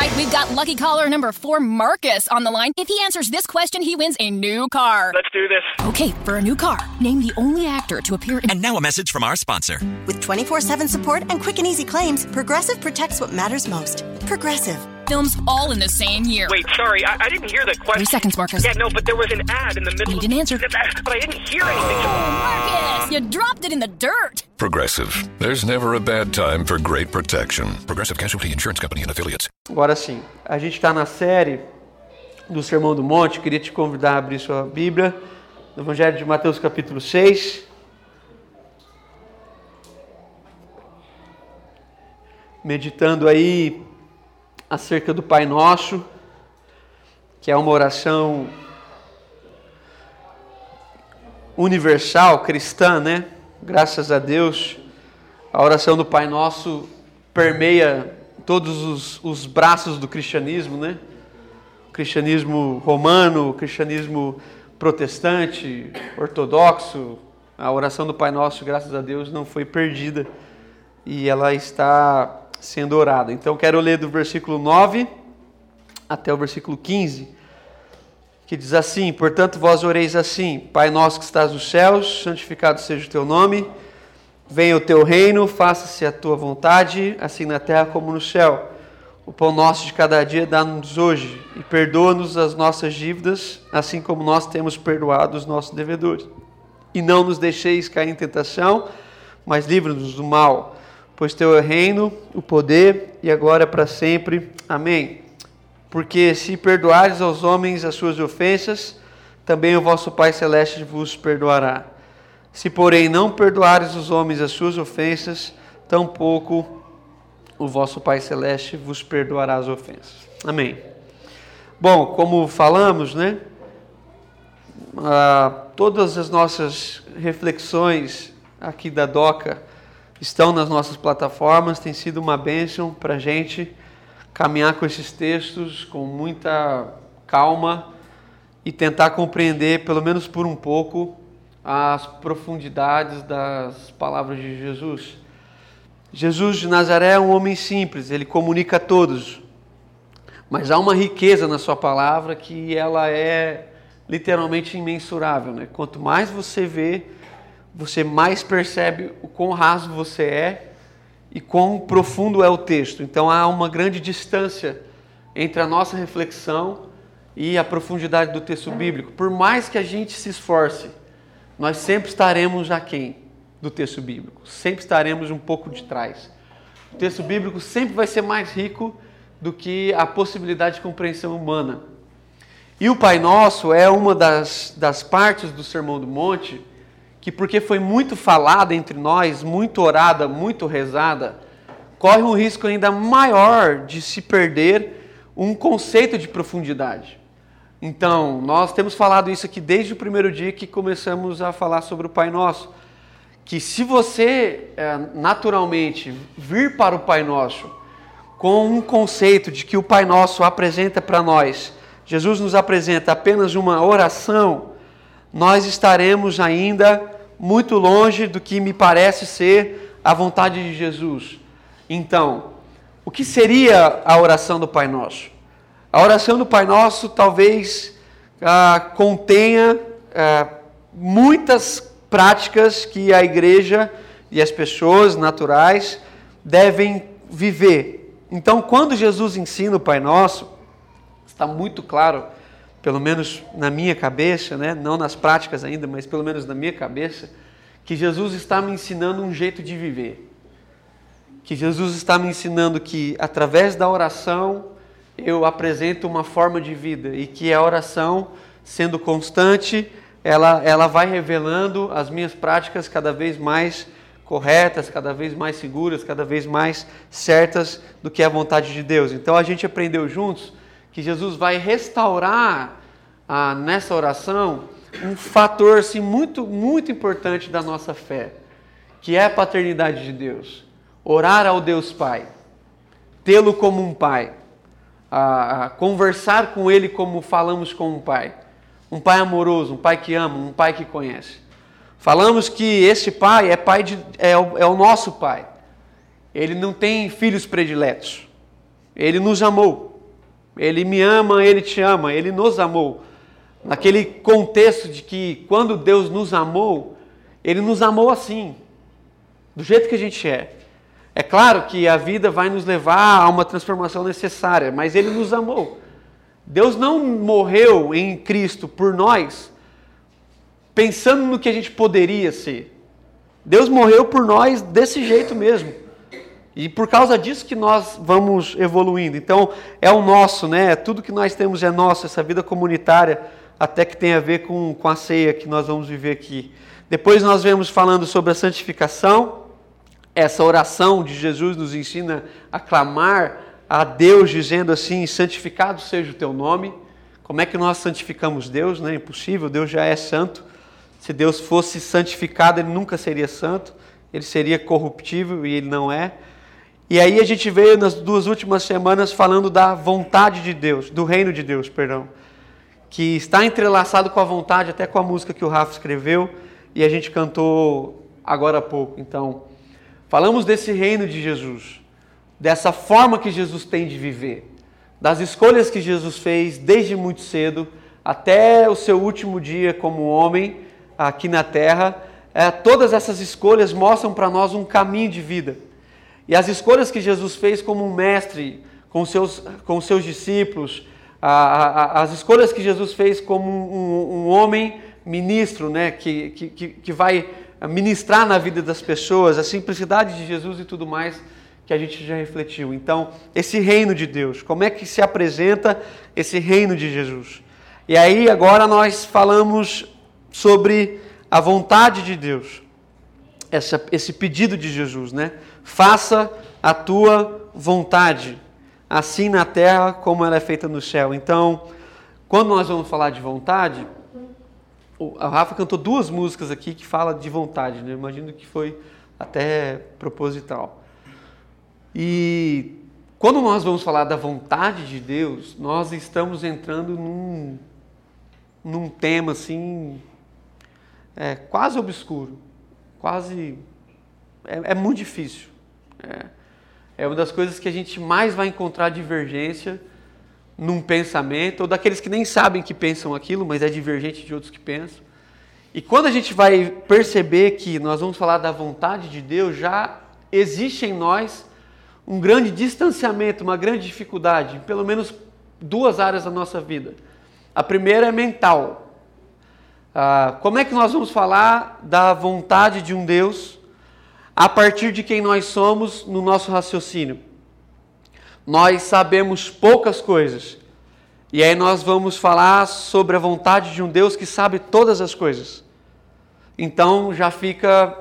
right, we've got lucky caller number four, Marcus, on the line. If he answers this question, he wins a new car. Let's do this. Okay, for a new car, name the only actor to appear in. And now a message from our sponsor. With 24 7 support and quick and easy claims, Progressive protects what matters most. Progressive. Films all in the same year. Wait, sorry, I, I didn't hear the question. Three seconds, Marcus. Yeah, no, but there was an ad in the middle. You didn't answer. But I didn't hear anything. Marcus, you dropped it in the dirt. Progressive. There's never a bad time for great protection. Progressive Casualty Insurance Company and Affiliates. Agora sim, a gente está na série do Sermão do Monte. Queria te convidar a abrir sua Bíblia no Evangelho de Mateus, capítulo 6. Meditando aí acerca do Pai Nosso, que é uma oração universal, cristã, né? Graças a Deus, a oração do Pai Nosso permeia todos os, os braços do cristianismo, né? O cristianismo romano, o cristianismo protestante, ortodoxo. A oração do Pai Nosso, graças a Deus, não foi perdida e ela está sendo orada. Então, quero ler do versículo 9 até o versículo 15, que diz assim: Portanto, vós oreis assim: Pai nosso que estás nos céus, santificado seja o teu nome. Venha o teu reino, faça-se a tua vontade, assim na terra como no céu. O pão nosso de cada dia dá-nos hoje, e perdoa-nos as nossas dívidas, assim como nós temos perdoado os nossos devedores. E não nos deixeis cair em tentação, mas livra-nos do mal, pois teu é o reino, o poder e agora para sempre. Amém. Porque se perdoares aos homens as suas ofensas, também o vosso Pai celeste vos perdoará. Se, porém, não perdoares os homens as suas ofensas, tampouco o vosso Pai Celeste vos perdoará as ofensas. Amém. Bom, como falamos, né? Ah, todas as nossas reflexões aqui da DOCA estão nas nossas plataformas, tem sido uma bênção para a gente caminhar com esses textos com muita calma e tentar compreender, pelo menos por um pouco, as profundidades das palavras de Jesus. Jesus de Nazaré é um homem simples, ele comunica a todos, mas há uma riqueza na sua palavra que ela é literalmente imensurável. Né? Quanto mais você vê, você mais percebe o quão raso você é e quão profundo é o texto. Então há uma grande distância entre a nossa reflexão e a profundidade do texto bíblico. Por mais que a gente se esforce, nós sempre estaremos aquém do texto bíblico, sempre estaremos um pouco de trás. O texto bíblico sempre vai ser mais rico do que a possibilidade de compreensão humana. E o Pai Nosso é uma das, das partes do Sermão do Monte que, porque foi muito falada entre nós, muito orada, muito rezada, corre um risco ainda maior de se perder um conceito de profundidade. Então, nós temos falado isso aqui desde o primeiro dia que começamos a falar sobre o Pai Nosso. Que se você é, naturalmente vir para o Pai Nosso com um conceito de que o Pai Nosso apresenta para nós, Jesus nos apresenta apenas uma oração, nós estaremos ainda muito longe do que me parece ser a vontade de Jesus. Então, o que seria a oração do Pai Nosso? A oração do Pai Nosso talvez ah, contenha ah, muitas práticas que a igreja e as pessoas naturais devem viver. Então, quando Jesus ensina o Pai Nosso, está muito claro, pelo menos na minha cabeça, né? não nas práticas ainda, mas pelo menos na minha cabeça, que Jesus está me ensinando um jeito de viver. Que Jesus está me ensinando que através da oração eu apresento uma forma de vida e que a oração, sendo constante, ela, ela vai revelando as minhas práticas cada vez mais corretas, cada vez mais seguras, cada vez mais certas do que é a vontade de Deus. Então a gente aprendeu juntos que Jesus vai restaurar ah, nessa oração um fator assim, muito, muito importante da nossa fé, que é a paternidade de Deus. Orar ao Deus Pai, tê-lo como um Pai, a, a conversar com Ele como falamos com um Pai. Um Pai amoroso, um Pai que ama, um Pai que conhece. Falamos que esse Pai é, pai de, é, o, é o nosso Pai. Ele não tem filhos prediletos. Ele nos amou. Ele me ama, ele te ama, ele nos amou. Naquele contexto de que quando Deus nos amou, ele nos amou assim, do jeito que a gente é. É claro que a vida vai nos levar a uma transformação necessária, mas ele nos amou. Deus não morreu em Cristo por nós pensando no que a gente poderia ser. Deus morreu por nós desse jeito mesmo. E por causa disso que nós vamos evoluindo. Então, é o nosso, né? Tudo que nós temos é nosso, essa vida comunitária, até que tem a ver com, com a ceia que nós vamos viver aqui. Depois nós vemos falando sobre a santificação. Essa oração de Jesus nos ensina a clamar a Deus, dizendo assim: santificado seja o teu nome. Como é que nós santificamos Deus? Né? Impossível, Deus já é santo. Se Deus fosse santificado, ele nunca seria santo, ele seria corruptível e ele não é. E aí a gente veio nas duas últimas semanas falando da vontade de Deus, do reino de Deus, perdão, que está entrelaçado com a vontade, até com a música que o Rafa escreveu e a gente cantou agora há pouco. Então, falamos desse reino de Jesus, dessa forma que Jesus tem de viver, das escolhas que Jesus fez desde muito cedo até o seu último dia como homem aqui na terra. É, todas essas escolhas mostram para nós um caminho de vida e as escolhas que Jesus fez como um mestre com seus, com seus discípulos, a, a, as escolhas que Jesus fez como um, um homem ministro, né, que, que, que vai ministrar na vida das pessoas, a simplicidade de Jesus e tudo mais que a gente já refletiu. Então, esse reino de Deus, como é que se apresenta esse reino de Jesus? E aí, agora nós falamos sobre a vontade de Deus, essa, esse pedido de Jesus, né? Faça a tua vontade, assim na terra como ela é feita no céu. Então, quando nós vamos falar de vontade, a Rafa cantou duas músicas aqui que fala de vontade, né? imagino que foi até proposital. E quando nós vamos falar da vontade de Deus, nós estamos entrando num, num tema assim, é, quase obscuro, quase. É, é muito difícil. É, é uma das coisas que a gente mais vai encontrar divergência num pensamento, ou daqueles que nem sabem que pensam aquilo, mas é divergente de outros que pensam. E quando a gente vai perceber que nós vamos falar da vontade de Deus, já existe em nós um grande distanciamento, uma grande dificuldade, em pelo menos duas áreas da nossa vida. A primeira é mental. Ah, como é que nós vamos falar da vontade de um Deus a partir de quem nós somos no nosso raciocínio. Nós sabemos poucas coisas. E aí nós vamos falar sobre a vontade de um Deus que sabe todas as coisas. Então já fica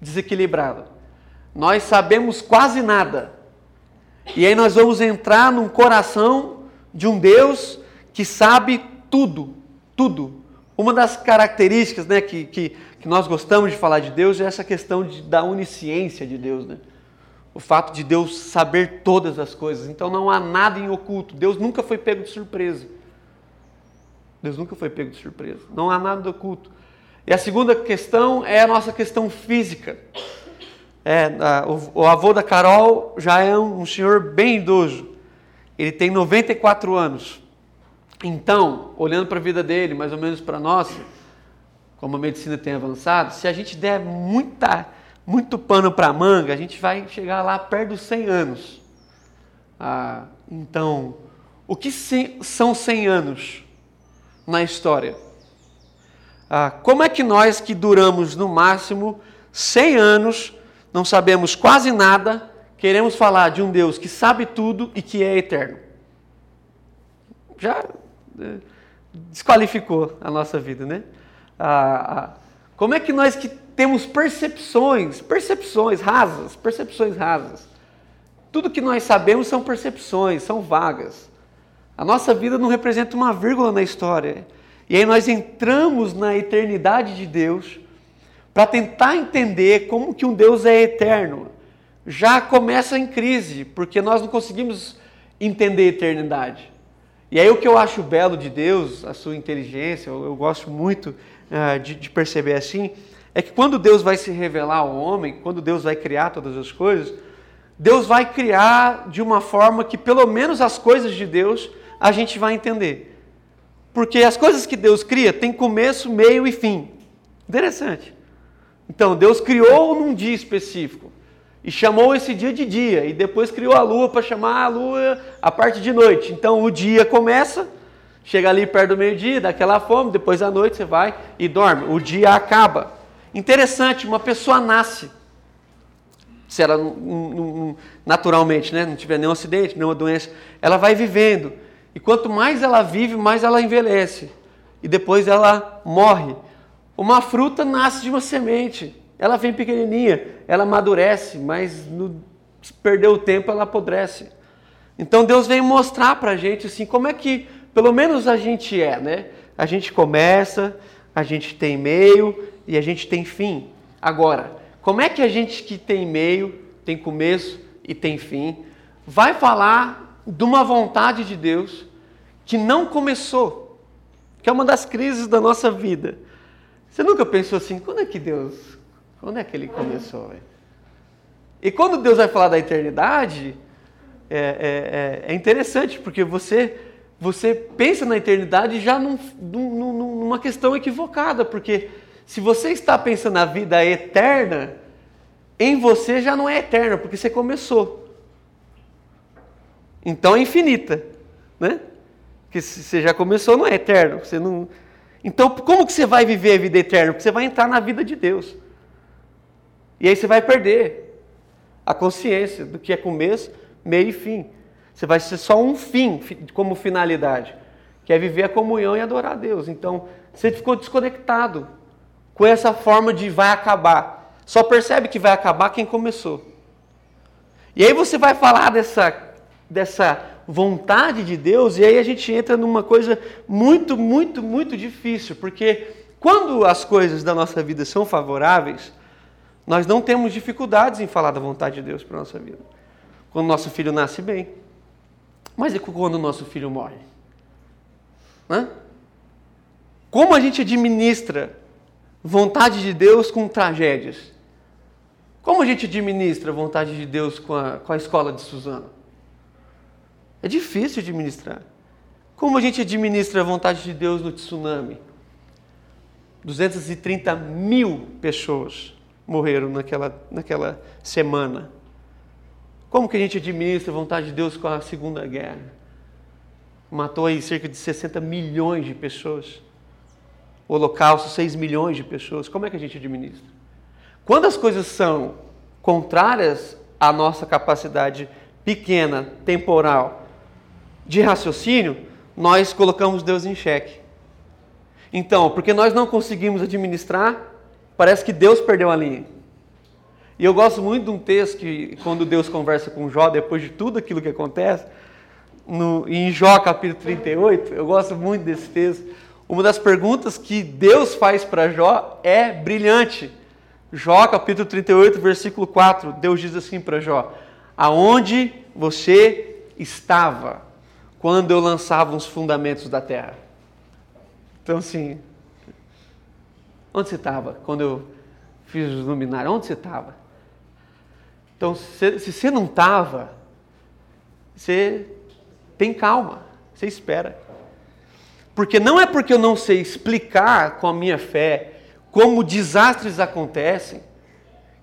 desequilibrado. Nós sabemos quase nada. E aí nós vamos entrar num coração de um Deus que sabe tudo, tudo. Uma das características né, que, que, que nós gostamos de falar de Deus é essa questão de, da onisciência de Deus, né? O fato de Deus saber todas as coisas. Então não há nada em oculto. Deus nunca foi pego de surpresa. Deus nunca foi pego de surpresa. Não há nada oculto. E a segunda questão é a nossa questão física. É, a, o, o, avô da Carol já é um, um senhor bem idoso. Ele tem 94 anos. Então, olhando para a vida dele, mais ou menos para a nossa, como a medicina tem avançado, se a gente der muita, muito pano para manga, a gente vai chegar lá perto dos 100 anos. Ah, então, o que são 100 anos na história? Ah, como é que nós que duramos no máximo 100 anos, não sabemos quase nada, queremos falar de um Deus que sabe tudo e que é eterno? Já eh, desqualificou a nossa vida, né? Como é que nós que temos percepções, percepções rasas, percepções rasas. Tudo que nós sabemos são percepções, são vagas. A nossa vida não representa uma vírgula na história. E aí nós entramos na eternidade de Deus para tentar entender como que um Deus é eterno. Já começa em crise, porque nós não conseguimos entender a eternidade. E aí o que eu acho belo de Deus, a sua inteligência, eu, eu gosto muito uh, de, de perceber assim, é que quando Deus vai se revelar ao homem, quando Deus vai criar todas as coisas, Deus vai criar de uma forma que pelo menos as coisas de Deus a gente vai entender. Porque as coisas que Deus cria têm começo, meio e fim. Interessante. Então, Deus criou num dia específico e chamou esse dia de dia, e depois criou a lua para chamar a lua a parte de noite. Então, o dia começa, chega ali perto do meio-dia, dá aquela fome, depois à noite você vai e dorme. O dia acaba. Interessante, uma pessoa nasce. Se ela naturalmente né, não tiver nenhum acidente, nenhuma doença, ela vai vivendo. E quanto mais ela vive, mais ela envelhece. E depois ela morre. Uma fruta nasce de uma semente. Ela vem pequenininha, ela amadurece, mas no perder o tempo ela apodrece. Então Deus vem mostrar para a gente assim como é que, pelo menos a gente é, né? A gente começa, a gente tem meio e a gente tem fim. Agora, como é que a gente que tem meio, tem começo e tem fim, vai falar de uma vontade de Deus que não começou, que é uma das crises da nossa vida. Você nunca pensou assim, quando é que Deus, quando é que ele começou? E quando Deus vai falar da eternidade, é, é, é, é interessante, porque você, você pensa na eternidade já num, num, numa questão equivocada, porque se você está pensando na vida eterna, em você já não é eterna, porque você começou. Então é infinita, né? Porque se você já começou, não é eterno. Você não, então, como que você vai viver a vida eterna? Porque você vai entrar na vida de Deus. E aí você vai perder a consciência do que é começo, meio e fim. Você vai ser só um fim como finalidade, que é viver a comunhão e adorar a Deus. Então, você ficou desconectado com essa forma de vai acabar. Só percebe que vai acabar quem começou. E aí você vai falar dessa, dessa vontade de Deus, e aí a gente entra numa coisa muito, muito, muito difícil, porque quando as coisas da nossa vida são favoráveis, nós não temos dificuldades em falar da vontade de Deus para a nossa vida. Quando nosso filho nasce bem. Mas e quando o nosso filho morre? Hã? Como a gente administra vontade de Deus com tragédias? Como a gente administra vontade de Deus com a, com a escola de Suzano? É difícil administrar. Como a gente administra a vontade de Deus no tsunami? 230 mil pessoas morreram naquela, naquela semana. Como que a gente administra a vontade de Deus com a Segunda Guerra? Matou aí cerca de 60 milhões de pessoas. Holocausto, 6 milhões de pessoas. Como é que a gente administra? Quando as coisas são contrárias à nossa capacidade pequena, temporal, de raciocínio, nós colocamos Deus em xeque. Então, porque nós não conseguimos administrar, parece que Deus perdeu a linha. E eu gosto muito de um texto que, quando Deus conversa com Jó, depois de tudo aquilo que acontece, no, em Jó capítulo 38, eu gosto muito desse texto. Uma das perguntas que Deus faz para Jó é brilhante. Jó capítulo 38, versículo 4, Deus diz assim para Jó: Aonde você estava quando eu lançava os fundamentos da terra. Então, assim, onde você estava quando eu fiz os luminares? Onde você estava? Então, se, você não estava, você tem calma, você espera. Porque não é porque eu não sei explicar com a minha fé como desastres acontecem,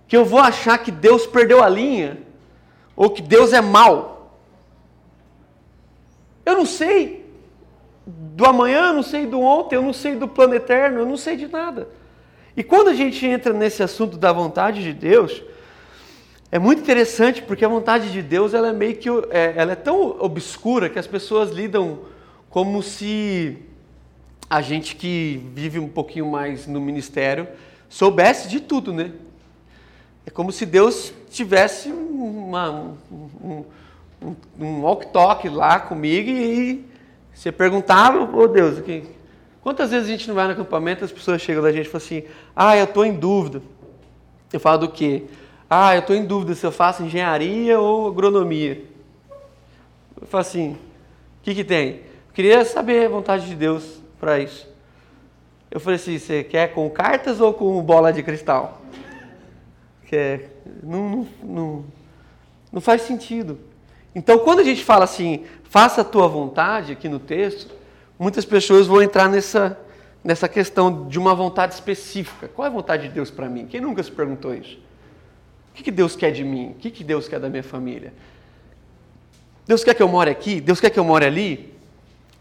que eu vou achar que Deus perdeu a linha, ou que Deus é mau. Eu não sei do amanhã, eu não sei do ontem, eu não sei do plano eterno, eu não sei de nada. E quando a gente entra nesse assunto da vontade de Deus, é muito interessante porque a vontade de Deus ela é meio que é, ela é tão obscura que as pessoas lidam como se a gente que vive um pouquinho mais no ministério soubesse de tudo, né? É como se Deus tivesse uma, um, um, um walk-talk lá comigo e você perguntava, ô oh Deus, quantas vezes a gente não vai no acampamento as pessoas chegam da gente e falam assim, ah, eu estou em dúvida. Eu falo do quê? Ah, eu estou em dúvida se eu faço engenharia ou agronomia. Eu falo assim, o que, que tem? Eu queria saber a vontade de Deus para isso. Eu falei assim, você quer com cartas ou com bola de cristal? Quer? Não, não, não, não faz sentido. Então, quando a gente fala assim, faça a tua vontade aqui no texto, muitas pessoas vão entrar nessa, nessa questão de uma vontade específica. Qual é a vontade de Deus para mim? Quem nunca se perguntou isso? O que, que Deus quer de mim? O que, que Deus quer da minha família? Deus quer que eu more aqui? Deus quer que eu more ali?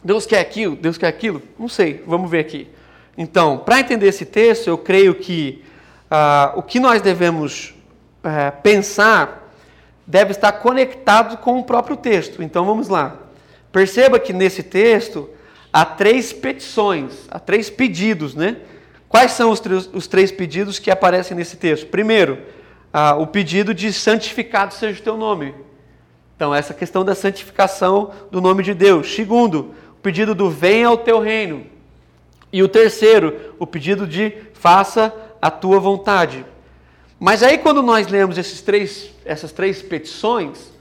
Deus quer aquilo? Deus quer aquilo? Não sei, vamos ver aqui. Então, para entender esse texto, eu creio que ah, o que nós devemos eh, pensar deve estar conectado com o próprio texto. Então vamos lá. Perceba que nesse texto há três petições, há três pedidos, né? Quais são os, os três pedidos que aparecem nesse texto? Primeiro, ah, o pedido de santificado seja o teu nome. Então, essa questão da santificação do nome de Deus. Segundo, o pedido do venha ao teu reino. E o terceiro, o pedido de faça a tua vontade. Mas aí, quando nós lemos esses três, essas três petições,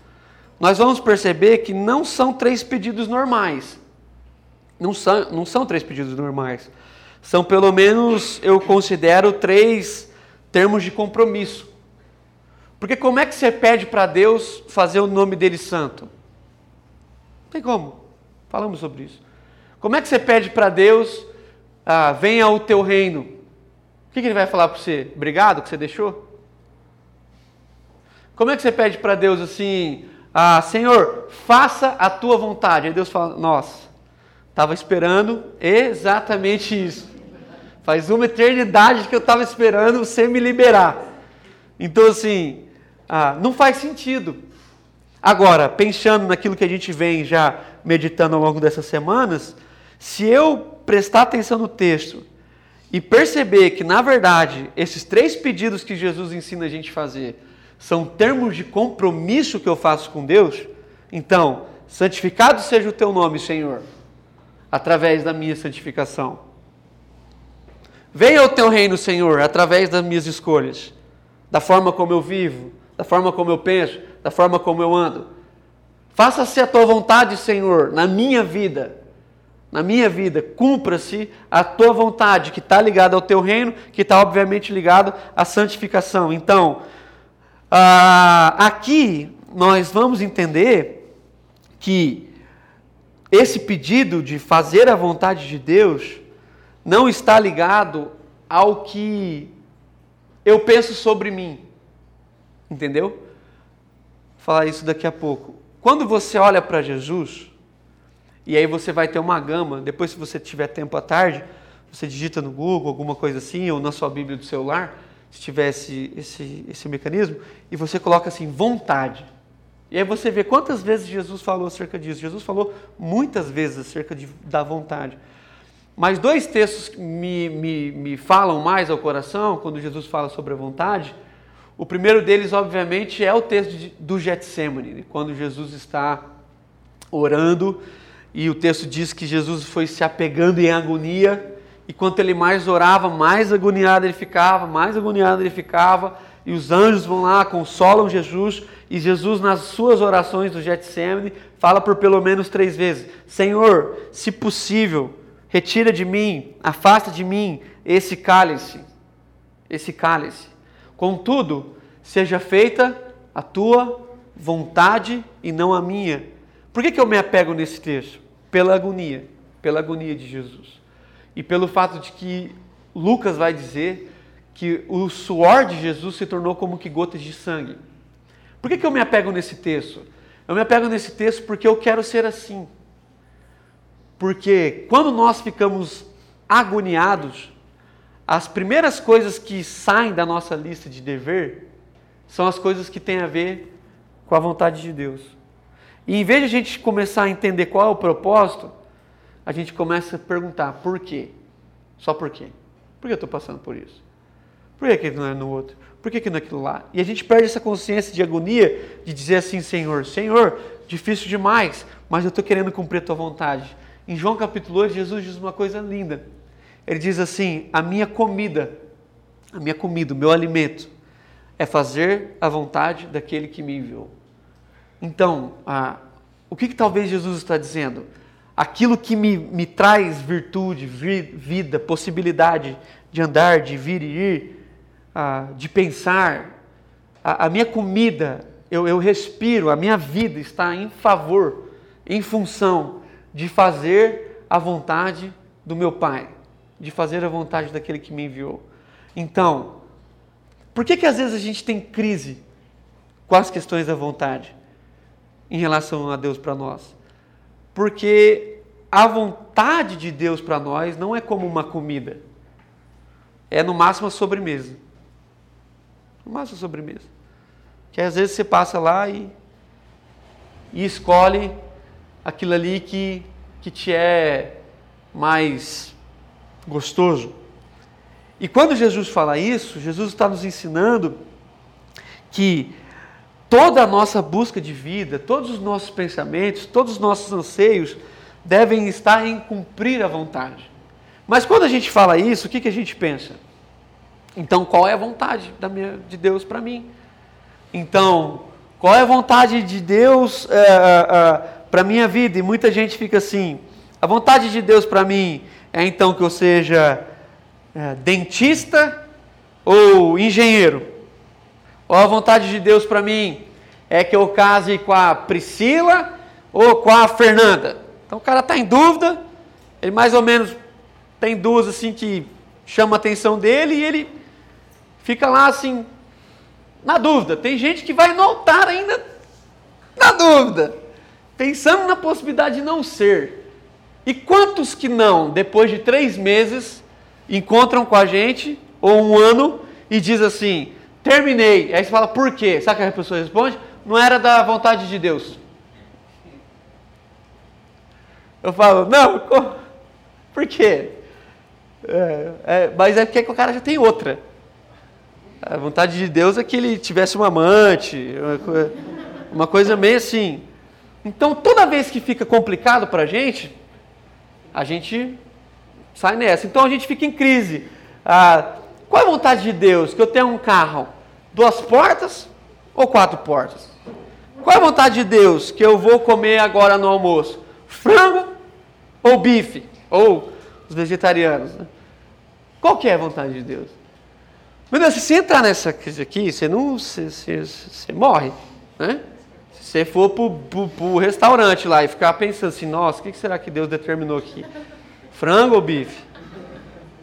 nós vamos perceber que não são três pedidos normais. Não são, não são três pedidos normais. São pelo menos, eu considero, três termos de compromisso. Porque como é que você pede para Deus fazer o nome dele santo? Não tem como. Falamos sobre isso. Como é que você pede para Deus, ah, venha o teu reino? O que, que ele vai falar para você? Obrigado que você deixou? Como é que você pede para Deus assim, ah, Senhor, faça a tua vontade? Aí Deus fala, nossa, estava esperando exatamente isso. Faz uma eternidade que eu estava esperando você me liberar. Então, assim, ah, não faz sentido. Agora, pensando naquilo que a gente vem já meditando ao longo dessas semanas, se eu prestar atenção no texto e perceber que, na verdade, esses três pedidos que Jesus ensina a gente fazer são termos de compromisso que eu faço com Deus, então, santificado seja o teu nome, Senhor, através da minha santificação. Venha o teu reino, Senhor, através das minhas escolhas, da forma como eu vivo, da forma como eu penso, da forma como eu ando. Faça-se a tua vontade, Senhor, na minha vida. Na minha vida, cumpra-se a tua vontade, que está ligada ao teu reino, que está obviamente ligado à santificação. Então, ah, aqui nós vamos entender que esse pedido de fazer a vontade de Deus não está ligado ao que eu penso sobre mim. Entendeu? Vou falar isso daqui a pouco. Quando você olha para Jesus, e aí você vai ter uma gama, depois se você tiver tempo à tarde, você digita no Google alguma coisa assim, ou na sua Bíblia do celular, se tiver esse, esse, esse mecanismo, e você coloca assim, vontade. E aí você vê quantas vezes Jesus falou acerca disso. Jesus falou muitas vezes acerca de, da vontade. Mas dois textos me, me, me falam mais ao coração, quando Jesus fala sobre a vontade, o primeiro deles, obviamente, é o texto do Getsemane, quando Jesus está orando e o texto diz que Jesus foi se apegando em agonia e quanto ele mais orava, mais agoniado ele ficava, mais agoniado ele ficava e os anjos vão lá, consolam Jesus e Jesus nas suas orações do Getsemane fala por pelo menos três vezes: Senhor, se possível, retira de mim, afasta de mim esse cálice, esse cálice. Contudo, seja feita a tua vontade e não a minha. Por que, que eu me apego nesse texto? Pela agonia, pela agonia de Jesus. E pelo fato de que Lucas vai dizer que o suor de Jesus se tornou como que gotas de sangue. Por que, que eu me apego nesse texto? Eu me apego nesse texto porque eu quero ser assim. Porque quando nós ficamos agoniados, as primeiras coisas que saem da nossa lista de dever são as coisas que têm a ver com a vontade de Deus. E em vez de a gente começar a entender qual é o propósito, a gente começa a perguntar por quê? Só por quê? Por que eu estou passando por isso? Por que, que não é no outro? Por que, que não é aquilo lá? E a gente perde essa consciência de agonia de dizer assim, Senhor, Senhor, difícil demais, mas eu estou querendo cumprir a tua vontade. Em João capítulo 8, Jesus diz uma coisa linda. Ele diz assim: a minha comida, a minha comida, o meu alimento, é fazer a vontade daquele que me enviou. Então, ah, o que, que talvez Jesus está dizendo? Aquilo que me, me traz virtude, vida, possibilidade de andar, de vir e ir, ah, de pensar, a, a minha comida eu, eu respiro, a minha vida está em favor, em função de fazer a vontade do meu Pai, de fazer a vontade daquele que me enviou. Então, por que, que às vezes a gente tem crise com as questões da vontade em relação a Deus para nós? Porque a vontade de Deus para nós não é como uma comida, é no máximo a sobremesa. No máximo a sobremesa. Que às vezes você passa lá e, e escolhe aquilo ali que, que te é mais gostoso. E quando Jesus fala isso, Jesus está nos ensinando que toda a nossa busca de vida, todos os nossos pensamentos, todos os nossos anseios devem estar em cumprir a vontade. Mas quando a gente fala isso, o que, que a gente pensa? Então, qual é a vontade minha, de Deus para mim? Então, qual é a vontade de Deus é, é, para minha vida? E muita gente fica assim: a vontade de Deus para mim é então que eu seja é, dentista ou engenheiro? Ou a vontade de Deus para mim é que eu case com a Priscila ou com a Fernanda? Então o cara está em dúvida, ele mais ou menos tem duas assim que chama a atenção dele e ele fica lá assim, na dúvida. Tem gente que vai no altar ainda na dúvida, pensando na possibilidade de não ser. E quantos que não, depois de três meses, encontram com a gente, ou um ano, e diz assim: terminei. Aí você fala, por quê? Sabe o que a pessoa responde? Não era da vontade de Deus. Eu falo, não, por quê? É, é, mas é porque o cara já tem outra. A vontade de Deus é que ele tivesse um amante, uma, uma coisa meio assim. Então, toda vez que fica complicado para a gente, a gente sai nessa. Então, a gente fica em crise. Ah, qual é a vontade de Deus? Que eu tenha um carro, duas portas ou quatro portas? Qual é a vontade de Deus? Que eu vou comer agora no almoço? Frango ou bife? Ou os vegetarianos? Né? Qual que é a vontade de Deus? Meu Deus, se você entrar nessa crise aqui, você não. Você, você, você morre. Né? Você for para o restaurante lá e ficar pensando assim, nossa, o que será que Deus determinou aqui? Frango ou bife?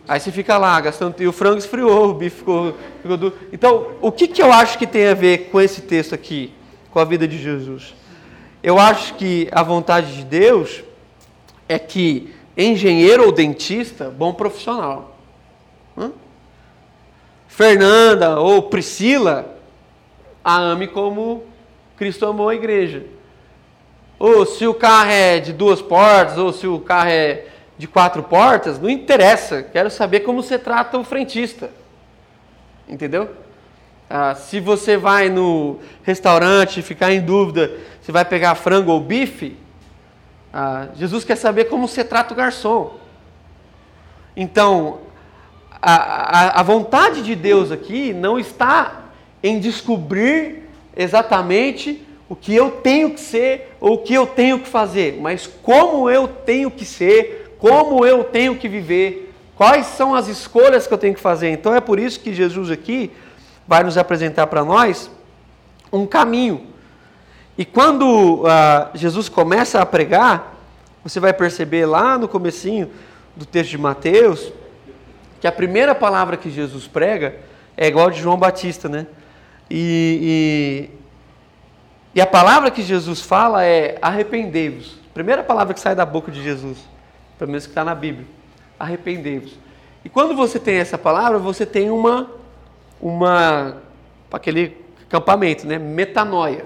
Aí você fica lá gastando. E o frango esfriou, o bife ficou. ficou duro. Então, o que, que eu acho que tem a ver com esse texto aqui, com a vida de Jesus? Eu acho que a vontade de Deus é que engenheiro ou dentista, bom profissional. Hã? Fernanda ou Priscila, a ame como Cristo amou a igreja. Ou se o carro é de duas portas, ou se o carro é de quatro portas, não interessa. Quero saber como você trata o frentista. Entendeu? Ah, se você vai no restaurante e ficar em dúvida se vai pegar frango ou bife, ah, Jesus quer saber como você trata o garçom. Então, a, a, a vontade de Deus aqui não está em descobrir exatamente o que eu tenho que ser ou o que eu tenho que fazer, mas como eu tenho que ser, como eu tenho que viver, quais são as escolhas que eu tenho que fazer. Então é por isso que Jesus aqui vai nos apresentar para nós um caminho. E quando uh, Jesus começa a pregar, você vai perceber lá no comecinho do texto de Mateus, que a primeira palavra que Jesus prega é igual a de João Batista, né? E, e, e a palavra que Jesus fala é arrependei-vos. Primeira palavra que sai da boca de Jesus, pelo menos que está na Bíblia. Arrependei-vos. E quando você tem essa palavra, você tem uma, uma aquele acampamento, né? Metanoia.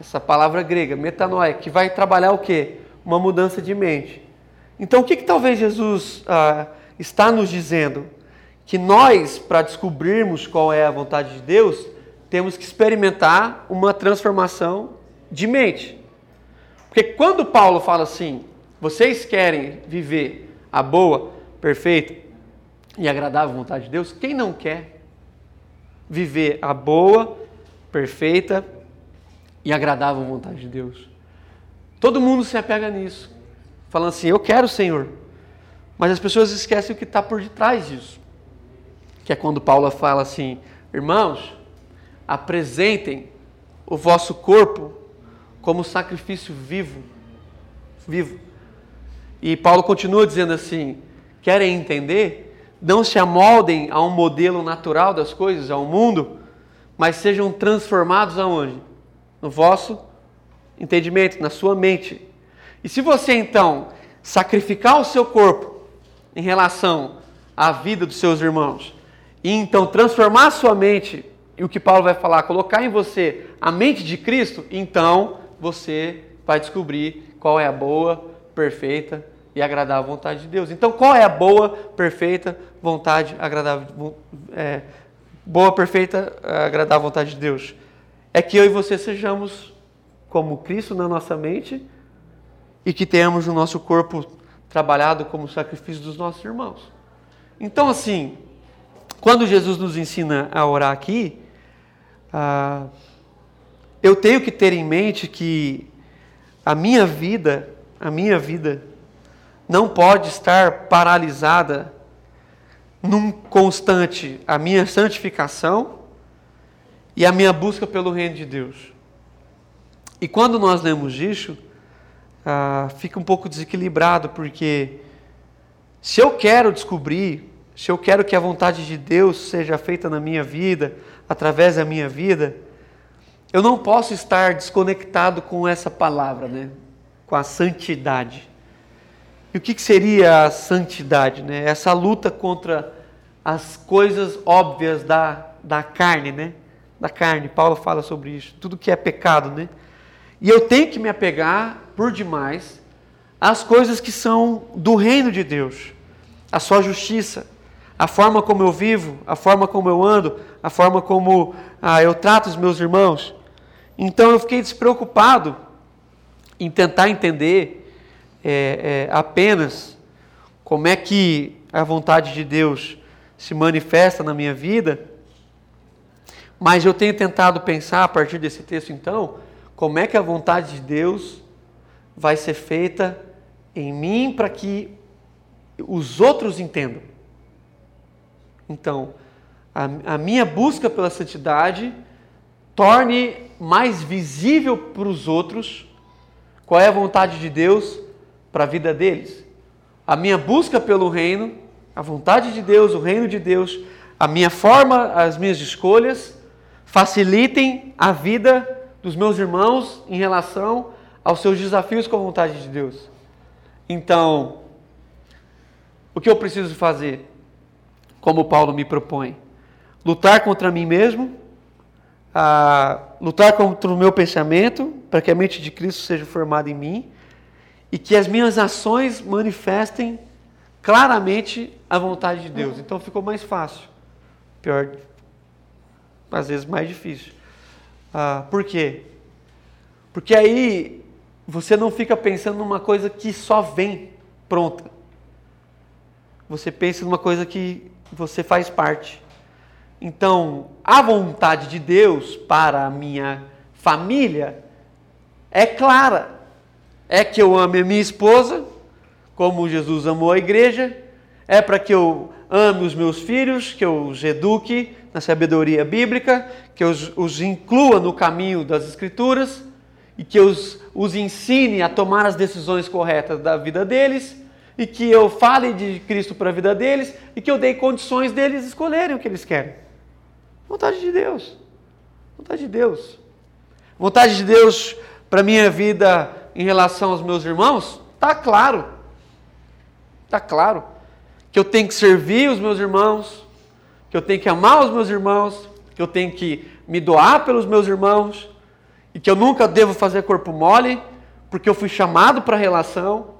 Essa palavra grega, metanoia, que vai trabalhar o quê? Uma mudança de mente. Então, o que, que talvez Jesus ah, está nos dizendo que nós, para descobrirmos qual é a vontade de Deus, temos que experimentar uma transformação de mente. Porque quando Paulo fala assim, vocês querem viver a boa, perfeita e agradável vontade de Deus, quem não quer viver a boa, perfeita e agradável vontade de Deus? Todo mundo se apega nisso, falando assim: Eu quero, Senhor, mas as pessoas esquecem o que está por detrás disso. Que é quando Paulo fala assim: irmãos, apresentem o vosso corpo como sacrifício vivo. Vivo. E Paulo continua dizendo assim: querem entender? Não se amoldem a um modelo natural das coisas, ao mundo, mas sejam transformados aonde? No vosso entendimento, na sua mente. E se você então sacrificar o seu corpo em relação à vida dos seus irmãos, e então transformar a sua mente, e o que Paulo vai falar, colocar em você a mente de Cristo, então você vai descobrir qual é a boa, perfeita e agradável vontade de Deus. Então, qual é a boa, perfeita vontade, agradável, é, boa, perfeita, agradável vontade de Deus? É que eu e você sejamos como Cristo na nossa mente e que tenhamos o nosso corpo trabalhado como sacrifício dos nossos irmãos. Então, assim, quando Jesus nos ensina a orar aqui, ah, eu tenho que ter em mente que a minha vida, a minha vida, não pode estar paralisada num constante a minha santificação e a minha busca pelo reino de Deus. E quando nós lemos isso, ah, fica um pouco desequilibrado, porque se eu quero descobrir, se eu quero que a vontade de Deus seja feita na minha vida, através da minha vida, eu não posso estar desconectado com essa palavra, né? com a santidade. E o que, que seria a santidade? Né? Essa luta contra as coisas óbvias da, da carne, né? Da carne. Paulo fala sobre isso. Tudo que é pecado, né? E eu tenho que me apegar por demais às coisas que são do reino de Deus, a sua justiça, a forma como eu vivo, a forma como eu ando, a forma como ah, eu trato os meus irmãos. Então eu fiquei despreocupado em tentar entender é, é, apenas como é que a vontade de Deus se manifesta na minha vida, mas eu tenho tentado pensar a partir desse texto, então, como é que a vontade de Deus vai ser feita em mim para que os outros entendam. Então, a, a, minha busca pela santidade torne mais visível para os outros qual é a vontade de Deus para a vida deles. A minha busca pelo reino, a vontade de Deus, o reino de Deus, a minha forma, as minhas escolhas facilitem a vida dos meus irmãos em relação aos seus desafios com a vontade de Deus. Então, o que eu preciso fazer? Como Paulo me propõe? Lutar contra mim mesmo, lutar contra o meu pensamento, para que a mente de Cristo seja formada em mim e que as minhas ações manifestem claramente a vontade de Deus. Então ficou mais fácil. Pior, às vezes mais difícil. Ah, por quê? Porque aí você não fica pensando numa coisa que só vem pronta. Você pensa numa coisa que você faz parte. Então, a vontade de Deus para a minha família é clara. É que eu ame a minha esposa, como Jesus amou a igreja, é para que eu ame os meus filhos, que eu os eduque na sabedoria bíblica, que eu os inclua no caminho das Escrituras e que eu os, os ensine a tomar as decisões corretas da vida deles e que eu fale de Cristo para a vida deles e que eu dei condições deles escolherem o que eles querem. Vontade de Deus. Vontade de Deus. Vontade de Deus para a minha vida em relação aos meus irmãos? Está claro. Está claro. Que eu tenho que servir os meus irmãos, que eu tenho que amar os meus irmãos, que eu tenho que me doar pelos meus irmãos e que eu nunca devo fazer corpo mole, porque eu fui chamado para a relação.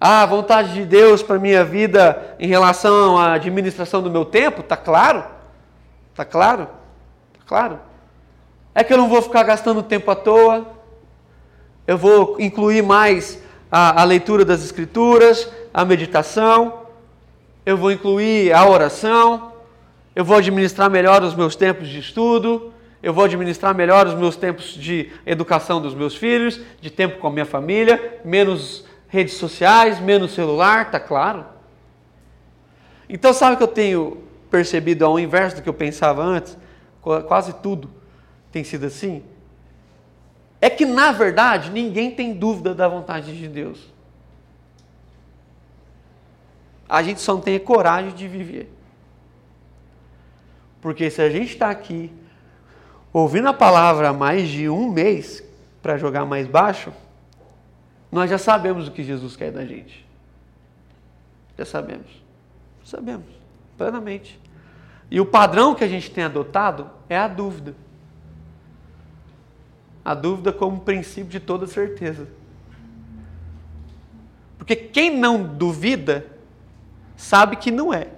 Ah, a vontade de Deus para minha vida em relação à administração do meu tempo, tá claro? Tá claro? Tá claro? É que eu não vou ficar gastando tempo à toa. Eu vou incluir mais a, a leitura das escrituras, a meditação. Eu vou incluir a oração eu vou administrar melhor os meus tempos de estudo, eu vou administrar melhor os meus tempos de educação dos meus filhos, de tempo com a minha família, menos redes sociais, menos celular, tá claro? Então, sabe o que eu tenho percebido ao inverso do que eu pensava antes? Quase tudo tem sido assim. é que, na verdade, ninguém tem dúvida da vontade de Deus. A gente só não tem coragem de viver. Porque se a gente está aqui ouvindo a palavra há mais de um mês para jogar mais baixo, nós já sabemos o que Jesus quer da gente. Já sabemos. Sabemos, plenamente. E o padrão que a gente tem adotado é a dúvida. A dúvida como princípio de toda certeza. Porque quem não duvida, sabe que não é.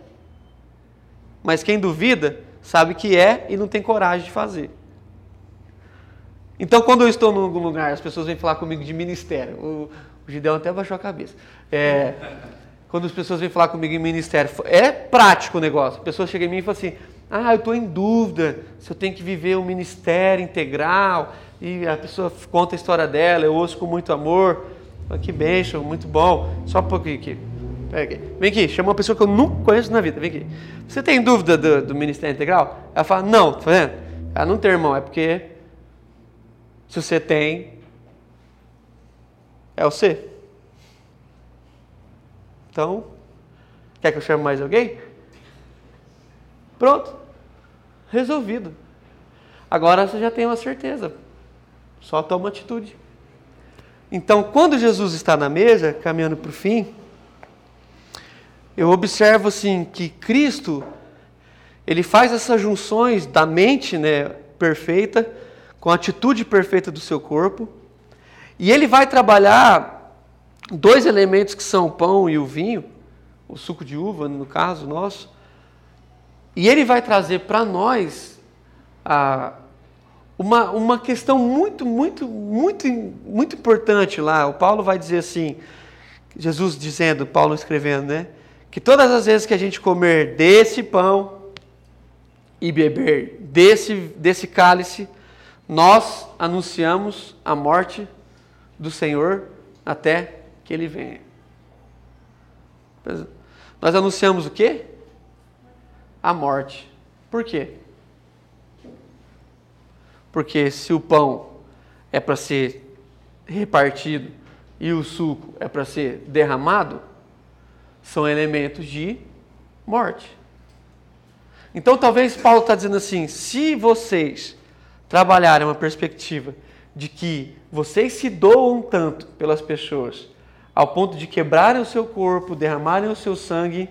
Mas quem duvida, sabe que é e não tem coragem de fazer. Então, quando eu estou em algum lugar, as pessoas vêm falar comigo de ministério. O, o Gideão até baixou a cabeça. É, quando as pessoas vêm falar comigo em ministério, é prático o negócio. A pessoa chega em mim e fala assim: Ah, eu estou em dúvida se eu tenho que viver um ministério integral. E a pessoa conta a história dela, eu ouço com muito amor. Que bênção, muito bom. Só um pouquinho aqui. Vem aqui, chama uma pessoa que eu nunca conheço na vida. Vem aqui. Você tem dúvida do, do Ministério Integral? Ela fala, não, tá vendo? Ela não tem irmão, é porque se você tem, é o C. Então, quer que eu chame mais alguém? Pronto. Resolvido. Agora você já tem uma certeza. Só toma atitude. Então, quando Jesus está na mesa, caminhando para o fim, eu observo assim que Cristo ele faz essas junções da mente, né, perfeita com a atitude perfeita do seu corpo, e ele vai trabalhar dois elementos que são o pão e o vinho, o suco de uva, no caso nosso, e ele vai trazer para nós uma, uma questão muito, muito, muito, muito importante lá. O Paulo vai dizer assim, Jesus dizendo, Paulo escrevendo, né? que todas as vezes que a gente comer desse pão e beber desse, desse cálice, nós anunciamos a morte do Senhor até que ele venha. Nós anunciamos o quê? A morte. Por quê? Porque se o pão é para ser repartido e o suco é para ser derramado, são elementos de morte. Então, talvez Paulo está dizendo assim: se vocês trabalharem uma perspectiva de que vocês se doam tanto pelas pessoas, ao ponto de quebrarem o seu corpo, derramarem o seu sangue,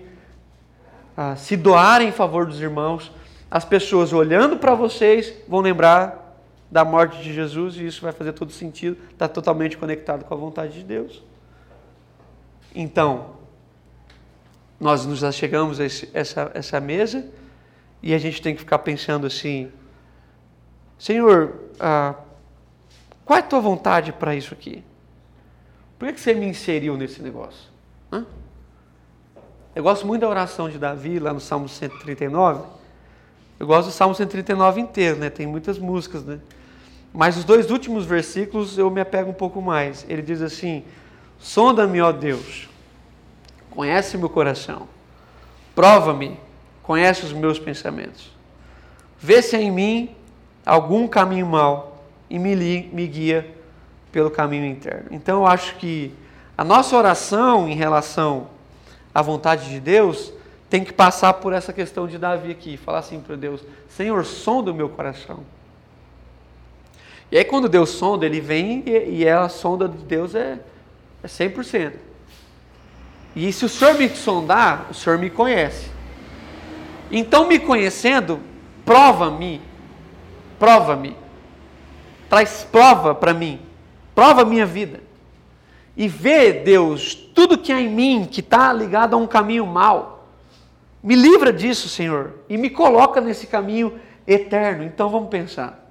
ah, se doarem em favor dos irmãos, as pessoas olhando para vocês vão lembrar da morte de Jesus e isso vai fazer todo sentido, está totalmente conectado com a vontade de Deus. Então, nós nos chegamos a esse, essa, essa mesa e a gente tem que ficar pensando assim: Senhor, ah, qual é a tua vontade para isso aqui? Por que, você me inseriu nesse negócio? Hã? Eu gosto muito da oração de Davi lá no Salmo 139. Eu gosto do Salmo 139 inteiro, né? Tem muitas músicas, né? Mas os dois últimos versículos eu me apego um pouco mais. Ele diz assim: Sonda-me, ó Deus, conhece meu coração, prova-me, conhece os meus pensamentos. Vê se em mim algum caminho mau e me, me guia pelo caminho interno. Então eu acho que a nossa oração em relação à vontade de Deus tem que passar por essa questão de Davi aqui, falar assim para Deus: Senhor, sonda o meu coração. E aí quando Deus sonda, ele vem e, e a sonda de Deus é, é 100%. E se o Senhor me sondar, o Senhor me conhece. Então, me conhecendo, prova-me, prova-me, traz prova para mim, prova minha vida. E vê, Deus, tudo que há em mim que está ligado a um caminho mau. Me livra disso, Senhor, e me coloca nesse caminho eterno. Então vamos pensar.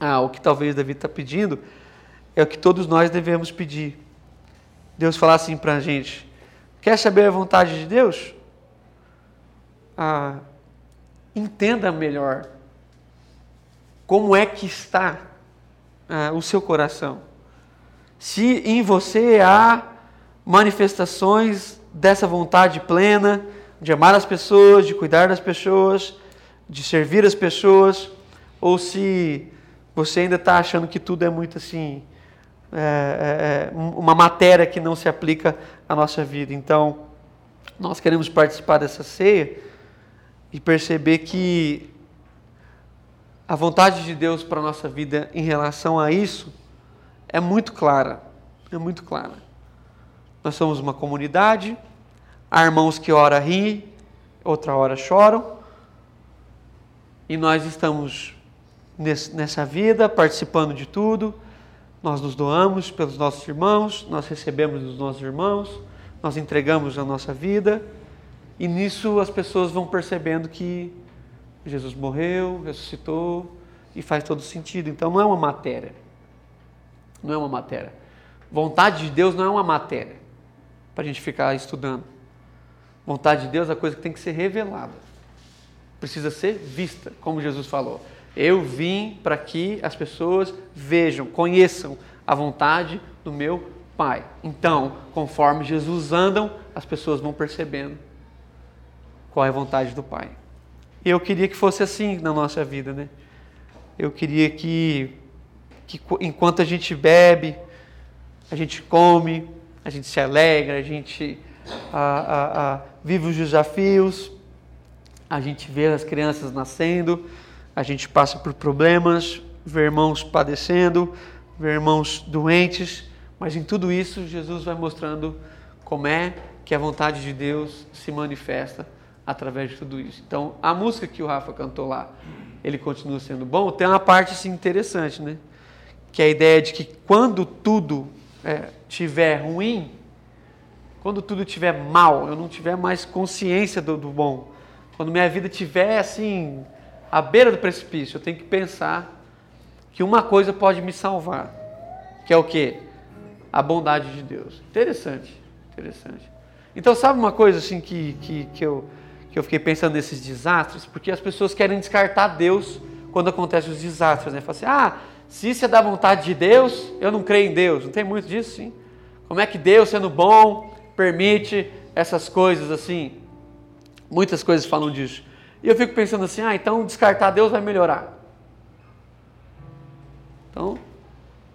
Ah, o que talvez Davi está pedindo é o que todos nós devemos pedir. Deus falar assim para a gente: Quer saber a vontade de Deus? Ah, entenda melhor como é que está ah, o seu coração. Se em você há manifestações dessa vontade plena de amar as pessoas, de cuidar das pessoas, de servir as pessoas, ou se você ainda está achando que tudo é muito assim, é, é, é, uma matéria que não se aplica à nossa vida. Então, nós queremos participar dessa ceia e perceber que a vontade de Deus para a nossa vida em relação a isso é muito clara. É muito clara. Nós somos uma comunidade, há irmãos que ora riem, outra hora choram, e nós estamos nessa vida, participando de tudo. Nós nos doamos pelos nossos irmãos, nós recebemos dos nossos irmãos, nós entregamos a nossa vida, e nisso as pessoas vão percebendo que Jesus morreu, ressuscitou e faz todo sentido. Então não é uma matéria. Não é uma matéria. Vontade de Deus não é uma matéria para a gente ficar estudando. Vontade de Deus é a coisa que tem que ser revelada. Precisa ser vista, como Jesus falou. Eu vim para que as pessoas vejam, conheçam a vontade do meu Pai. Então, conforme Jesus andam, as pessoas vão percebendo qual é a vontade do Pai. E eu queria que fosse assim na nossa vida, né? Eu queria que, que enquanto a gente bebe, a gente come, a gente se alegra, a gente a, a, a, vive os desafios, a gente vê as crianças nascendo, a gente passa por problemas, vê irmãos padecendo, vê irmãos doentes, mas em tudo isso Jesus vai mostrando como é que a vontade de Deus se manifesta através de tudo isso. Então, a música que o Rafa cantou lá, ele continua sendo bom, tem uma parte assim, interessante, né? Que é a ideia de que quando tudo é, tiver ruim, quando tudo tiver mal, eu não tiver mais consciência do, do bom, quando minha vida tiver assim, à beira do precipício, eu tenho que pensar que uma coisa pode me salvar, que é o quê? A bondade de Deus. Interessante, interessante. Então, sabe uma coisa assim que, que, que eu que eu fiquei pensando nesses desastres, porque as pessoas querem descartar Deus quando acontecem os desastres, né? Falam assim, ah, se isso é da vontade de Deus, eu não creio em Deus. Não tem muito disso, sim. Como é que Deus, sendo bom, permite essas coisas assim? Muitas coisas falam disso. E eu fico pensando assim, ah, então descartar Deus vai melhorar. Então,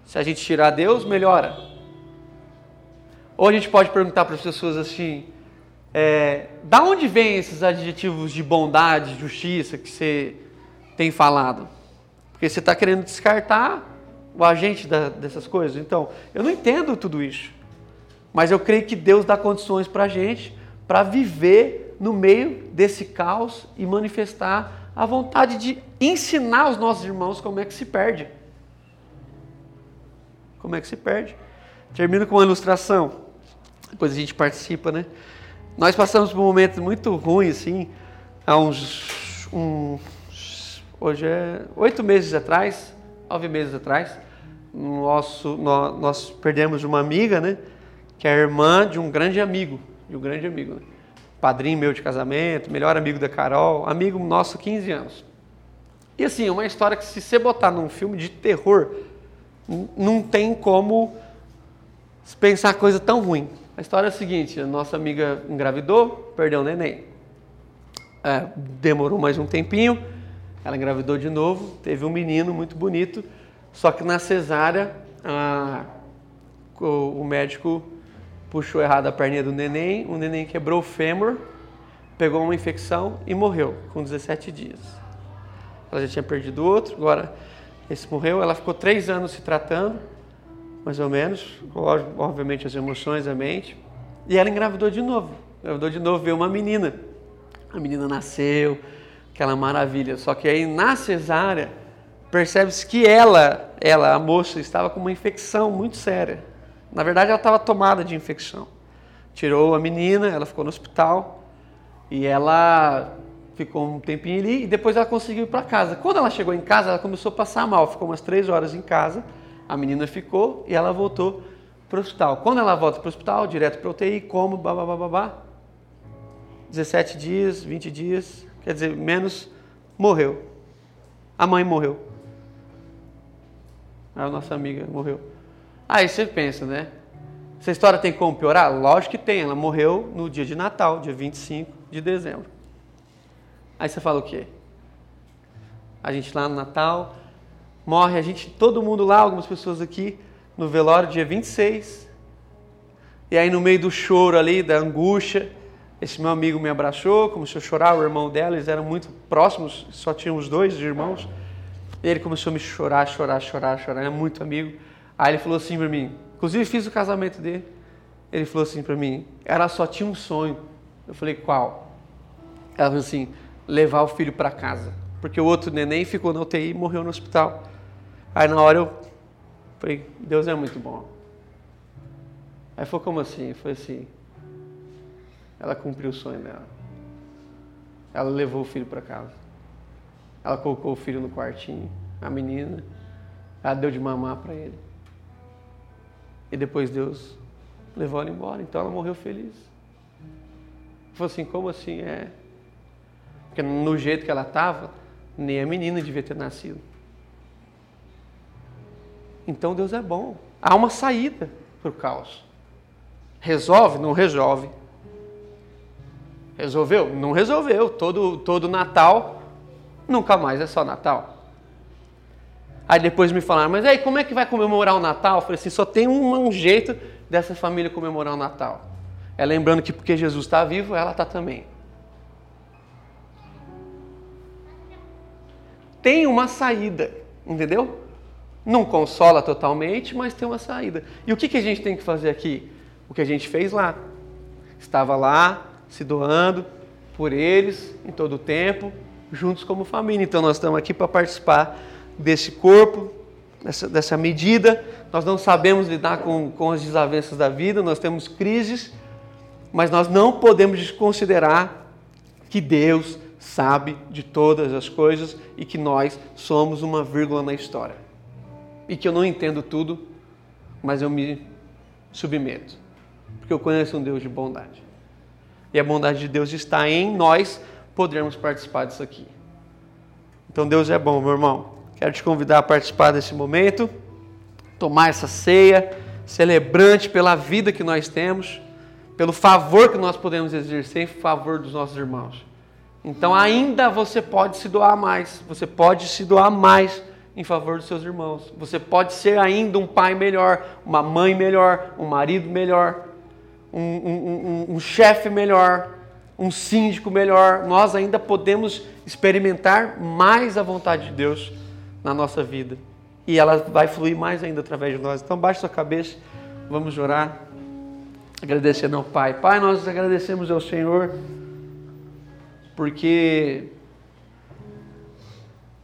se a gente tirar Deus, melhora. Ou a gente pode perguntar para as pessoas assim, é, da onde vem esses adjetivos de bondade, justiça que você tem falado? Porque você está querendo descartar o agente da, dessas coisas. Então, eu não entendo tudo isso. Mas eu creio que Deus dá condições para a gente para viver no meio desse caos e manifestar a vontade de ensinar os nossos irmãos como é que se perde. Como é que se perde. Termino com uma ilustração. Depois a gente participa, né? Nós passamos por um momento muito ruim, assim, há uns, uns hoje é oito meses atrás, nove meses atrás, nosso, nós, nós, perdemos uma amiga, né, que é a irmã de um grande amigo, de um grande amigo, né? padrinho meu de casamento, melhor amigo da Carol, amigo nosso 15 anos. E assim, é uma história que se você botar num filme de terror, não tem como pensar coisa tão ruim. A história é a seguinte: a nossa amiga engravidou, perdeu o neném. É, demorou mais um tempinho, ela engravidou de novo, teve um menino muito bonito, só que na cesárea a, o, o, médico puxou errado a perninha do neném, o neném quebrou o fêmur, pegou uma infecção e morreu com 17 dias. Ela já tinha perdido outro, agora esse morreu, ela ficou três anos se tratando, mais ou menos, obviamente as emoções, a mente. E ela engravidou de novo. Engravidou de novo, veio uma menina. A menina nasceu, aquela maravilha. Só que aí na cesárea, percebe-se que ela, ela, a moça, estava com uma infecção muito séria. Na verdade, ela estava tomada de infecção. Tirou a menina, ela ficou no hospital e ela ficou um tempinho ali e depois ela conseguiu ir para casa. Quando ela chegou em casa, ela começou a passar mal, ficou umas três horas em casa a menina ficou e ela voltou para o hospital. Quando ela volta para o hospital, direto para o UTI, como, babá, 17 dias, 20 dias, quer dizer, menos, morreu. A mãe morreu. A nossa amiga morreu. Aí você pensa, né? Essa história tem como piorar? Lógico que tem. Ela morreu no dia de Natal, dia 25 de dezembro. Aí você fala o quê? A gente lá no Natal, morre a gente, todo mundo lá, algumas pessoas aqui, no velório, dia 26. E aí, no meio do choro ali, da angústia, esse meu amigo me abraçou, começou a chorar, o irmão dela, eles eram muito próximos, só tinham os dois irmãos. E ele começou a me chorar, chorar, chorar, chorar, é muito amigo. Aí ele falou assim para mim, inclusive fiz o casamento dele. Ele falou assim para mim, ela só tinha um sonho. Eu falei, qual? Ela falou assim, levar o filho para casa. Porque o outro neném ficou na UTI e morreu no hospital. Aí na hora eu falei, Deus é muito bom. Aí foi como assim? Foi assim. Ela cumpriu o sonho dela. Ela levou o filho para casa. Ela colocou o filho no quartinho, a menina. Ela deu de mamar para ele. E depois Deus levou ela embora. Então ela morreu feliz. Falou assim, como assim? É. Porque no jeito que ela estava, nem a menina devia ter nascido. Então Deus é bom. Há uma saída para o caos. Resolve? Não resolve. Resolveu? Não resolveu. Todo, todo Natal nunca mais é só Natal. Aí depois me falaram, mas aí como é que vai comemorar o Natal? Eu falei assim, só tem um, um jeito dessa família comemorar o Natal. É lembrando que porque Jesus está vivo, ela está também. Tem uma saída, entendeu? Não consola totalmente, mas tem uma saída. E o que, que a gente tem que fazer aqui? O que a gente fez lá. Estava lá, se doando por eles em todo o tempo, juntos como família. Então nós estamos aqui para participar desse corpo, dessa, dessa medida. Nós não sabemos lidar com, com as desavenças da vida, nós temos crises, mas nós não podemos desconsiderar que Deus sabe de todas as coisas e que nós somos uma vírgula na história e que eu não entendo tudo, mas eu me submeto, porque eu conheço um Deus de bondade. E a bondade de Deus está em nós podermos participar disso aqui. Então Deus é bom, meu irmão. Quero te convidar a participar desse momento, tomar essa ceia, celebrante pela vida que nós temos, pelo favor que nós podemos exercer em favor dos nossos irmãos. Então ainda você pode se doar mais, você pode se doar mais em favor dos seus irmãos. Você pode ser ainda um pai melhor, uma mãe melhor, um marido melhor, um, um, um, um chefe melhor, um síndico melhor. Nós ainda podemos experimentar mais a vontade de Deus na nossa vida. E ela vai fluir mais ainda através de nós. Então baixe sua cabeça, vamos orar, agradecendo ao Pai. Pai, nós agradecemos ao Senhor, porque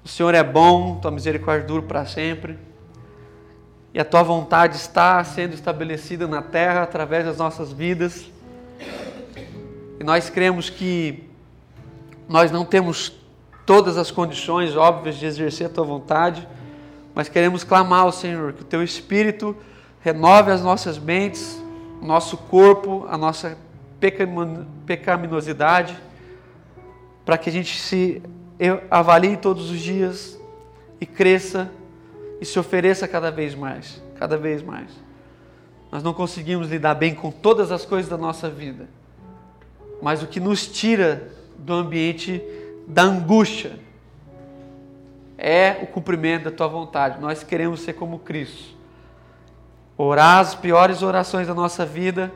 o Senhor é bom, tua misericórdia dura para sempre. E a tua vontade está sendo estabelecida na terra através das nossas vidas. E nós cremos que nós não temos todas as condições óbvias de exercer a tua vontade, mas queremos clamar ao Senhor que o teu espírito renove as nossas mentes, o nosso corpo, a nossa pecaminosidade, para que a gente se avalie todos os dias e cresça e se ofereça cada vez mais, cada vez mais. Nós não conseguimos lidar bem com todas as coisas da nossa vida, mas o que nos tira do ambiente da angústia é o cumprimento da tua vontade. Nós queremos ser como Cristo. Orar as piores orações da nossa vida,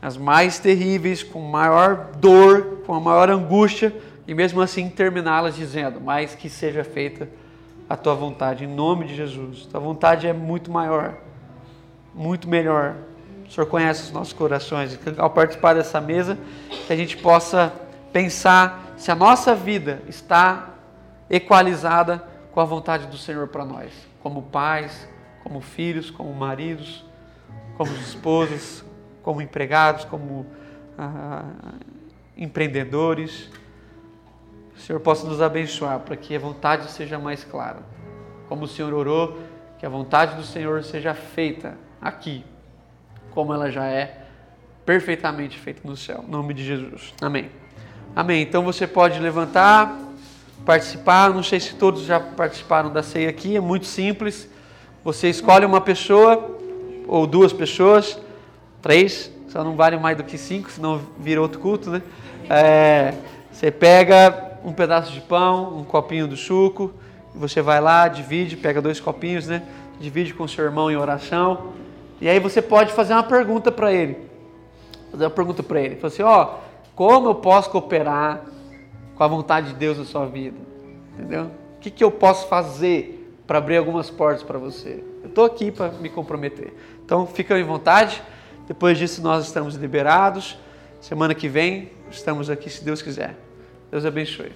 as mais terríveis, com maior dor, com a maior angústia, e mesmo assim terminá-las dizendo: Mas que seja feita a tua vontade, em nome de Jesus. Tua vontade é muito maior, muito melhor. O Senhor conhece os nossos corações. Ao participar dessa mesa, que a gente possa pensar se a nossa vida está equalizada com a vontade do Senhor para nós, como pais, como filhos, como maridos, como esposas, como empregados, como ah, empreendedores. O Senhor possa nos abençoar para que a vontade seja mais clara. Como o Senhor orou, que a vontade do Senhor seja feita aqui, como ela já é perfeitamente feita no céu. Em nome de Jesus. Amém. Amém. Então você pode levantar, participar. Não sei se todos já participaram da ceia aqui, é muito simples. Você escolhe uma pessoa ou duas pessoas, três, só não vale mais do que cinco, senão vira outro culto, né? É, você pega um pedaço de pão, um copinho do suco, Você vai lá, divide, pega dois copinhos, né? Divide com seu irmão em oração. E aí você pode fazer uma pergunta para ele. Fazer uma pergunta para ele. Fala assim, ó, como eu posso cooperar com a vontade de Deus na sua vida? Entendeu? O que, que eu posso fazer para abrir algumas portas para você? Eu estou aqui para me comprometer. Então fica à vontade. Depois disso nós estamos liberados. Semana que vem estamos aqui se Deus quiser. Deus abençoe.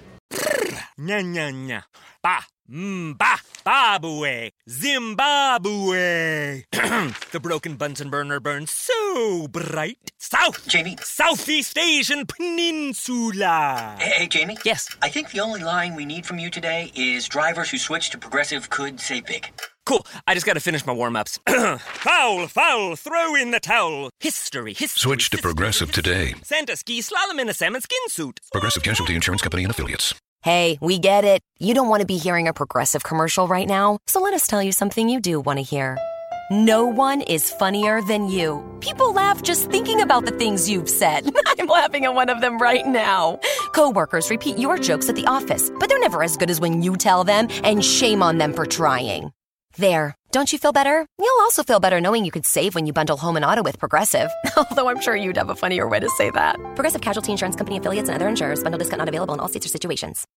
Nya nya nya. Ba. Mm, Mba. Babue. Zimbabwe. the broken Bunsen burner burns so bright. South. Jamie. Southeast Asian Peninsula. Hey, hey, Jamie? Yes. I think the only line we need from you today is drivers who switch to progressive could save big. Cool. I just gotta finish my warm ups. foul, foul, throw in the towel. History, history. Switch to history, Progressive history. today. Santa ski slalom in a salmon skin suit. Progressive Casualty Insurance Company and affiliates. Hey, we get it. You don't want to be hearing a progressive commercial right now, so let us tell you something you do want to hear. No one is funnier than you. People laugh just thinking about the things you've said. I'm laughing at one of them right now. Coworkers repeat your jokes at the office, but they're never as good as when you tell them, and shame on them for trying. There. Don't you feel better? You'll also feel better knowing you could save when you bundle home and auto with Progressive. Although I'm sure you'd have a funnier way to say that. Progressive Casualty Insurance Company affiliates and other insurers. Bundle discount not available in all states or situations.